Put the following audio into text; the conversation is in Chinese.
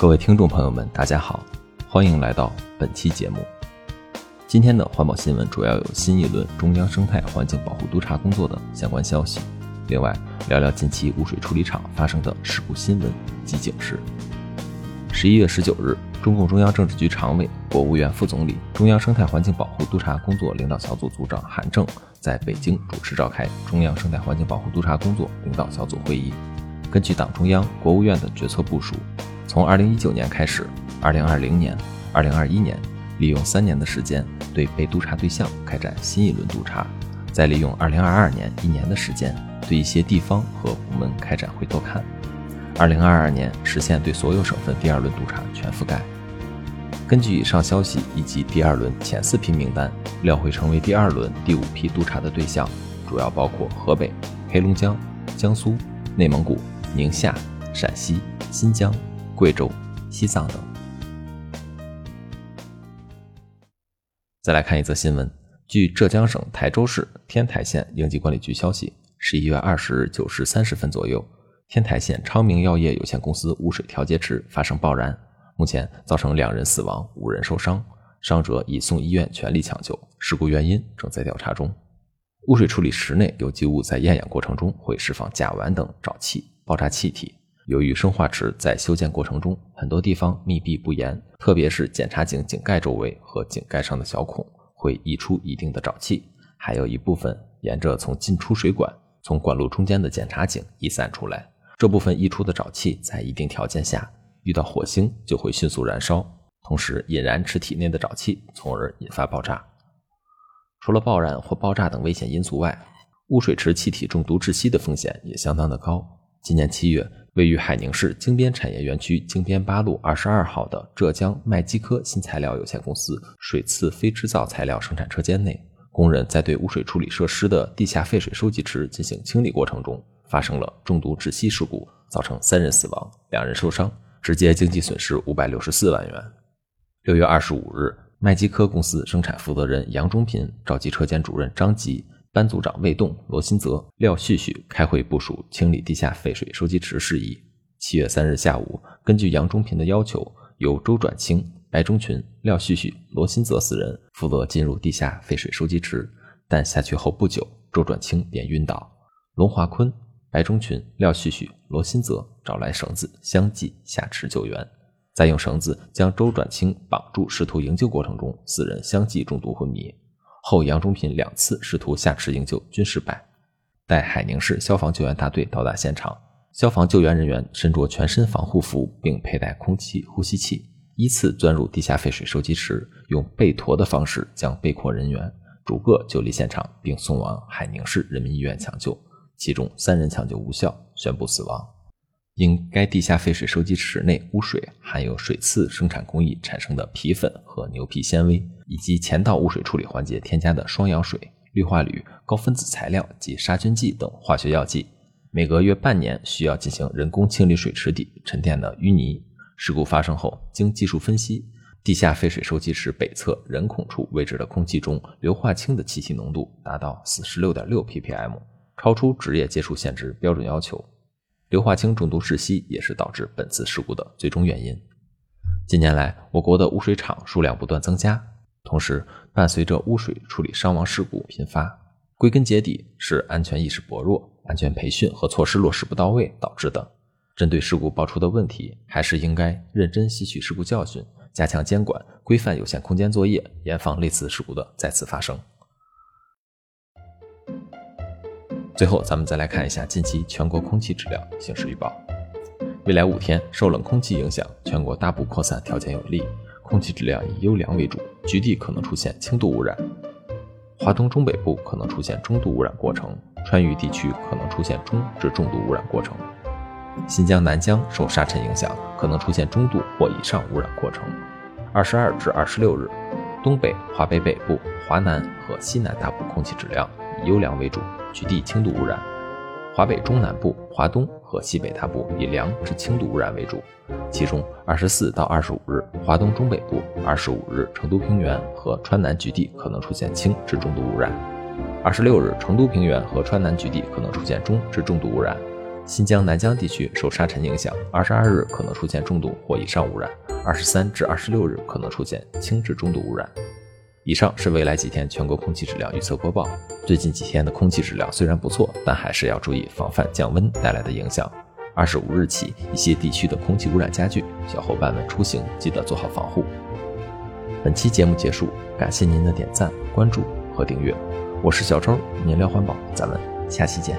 各位听众朋友们，大家好，欢迎来到本期节目。今天的环保新闻主要有新一轮中央生态环境保护督查工作的相关消息，另外聊聊近期污水处理厂发生的事故新闻及警示。十一月十九日，中共中央政治局常委、国务院副总理、中央生态环境保护督查工作领导小组组长韩正在北京主持召开中央生态环境保护督查工作领导小组会议。根据党中央、国务院的决策部署，从二零一九年开始，二零二零年、二零二一年，利用三年的时间。对被督查对象开展新一轮督查，再利用2022年一年的时间，对一些地方和部门开展回头看。2022年实现对所有省份第二轮督查全覆盖。根据以上消息以及第二轮前四批名单，料会成为第二轮第五批督查的对象，主要包括河北、黑龙江、江苏、内蒙古、宁夏、陕西、新疆、贵州、西藏等。再来看一则新闻，据浙江省台州市天台县应急管理局消息，十一月二十日九时三十分左右，天台县昌明药业有限公司污水调节池发生爆燃，目前造成两人死亡，五人受伤，伤者已送医院全力抢救，事故原因正在调查中。污水处理池内有机物在厌氧过程中会释放甲烷等沼气、爆炸气体。由于生化池在修建过程中很多地方密闭不严，特别是检查井井盖周围和井盖上的小孔会溢出一定的沼气，还有一部分沿着从进出水管从管路中间的检查井溢散出来。这部分溢出的沼气在一定条件下遇到火星就会迅速燃烧，同时引燃池体内的沼气，从而引发爆炸。除了爆燃或爆炸等危险因素外，污水池气体中毒窒息的风险也相当的高。今年七月。位于海宁市京边产业园区京边八路二十二号的浙江麦基科新材料有限公司水次非制造材料生产车间内，工人在对污水处理设施的地下废水收集池进行清理过程中，发生了中毒窒息事故，造成三人死亡，两人受伤，直接经济损失五百六十四万元。六月二十五日，麦基科公司生产负责人杨忠平召集车间主任张吉。班组长魏栋、罗新泽、廖旭旭开会部署清理地下废水收集池事宜。七月三日下午，根据杨忠平的要求，由周转清、白忠群、廖旭旭、罗新泽四人负责进入地下废水收集池。但下去后不久，周转清便晕倒。龙华坤、白忠群、廖旭旭、罗新泽找来绳子相继下池救援，在用绳子将周转清绑住试图营救过程中，四人相继中毒昏迷。后杨忠平两次试图下池营救均失败。待海宁市消防救援大队到达现场，消防救援人员身着全身防护服，并佩戴空气呼吸器，依次钻入地下废水收集池，用背驮的方式将被困人员逐个救离现场，并送往海宁市人民医院抢救。其中三人抢救无效，宣布死亡。因该地下废水收集池内污水含有水刺生产工艺产生的皮粉和牛皮纤维，以及前道污水处理环节添加的双氧水、氯化铝、高分子材料及杀菌剂等化学药剂，每隔约半年需要进行人工清理水池底沉淀的淤泥。事故发生后，经技术分析，地下废水收集池北侧人孔处位置的空气中硫化氢的气体浓度达到四十六点六 ppm，超出职业接触限值标准要求。硫化氢中毒窒息也是导致本次事故的最终原因。近年来，我国的污水厂数量不断增加，同时伴随着污水处理伤亡事故频发，归根结底是安全意识薄弱、安全培训和措施落实不到位导致的。针对事故爆出的问题，还是应该认真吸取事故教训，加强监管，规范有限空间作业，严防类似事故的再次发生。最后，咱们再来看一下近期全国空气质量形势预报。未来五天，受冷空气影响，全国大部扩散条件有利，空气质量以优良为主，局地可能出现轻度污染。华东中北部可能出现中度污染过程，川渝地区可能出现中至重度污染过程。新疆南疆受沙尘影响，可能出现中度或以上污染过程。二十二至二十六日，东北、华北北部、华南和西南大部空气质量以优良为主。局地轻度污染，华北中南部、华东和西北大部以良至轻度污染为主。其中，二十四到二十五日，华东中北部；二十五日，成都平原和川南局地可能出现轻至中度污染；二十六日，成都平原和川南局地可能出现中至重度污染。新疆南疆地区受沙尘影响，二十二日可能出现重度或以上污染，二十三至二十六日可能出现轻至中度污染。以上是未来几天全国空气质量预测播报。最近几天的空气质量虽然不错，但还是要注意防范降温带来的影响。二十五日起，一些地区的空气污染加剧，小伙伴们出行记得做好防护。本期节目结束，感谢您的点赞、关注和订阅。我是小周，您聊环保，咱们下期见。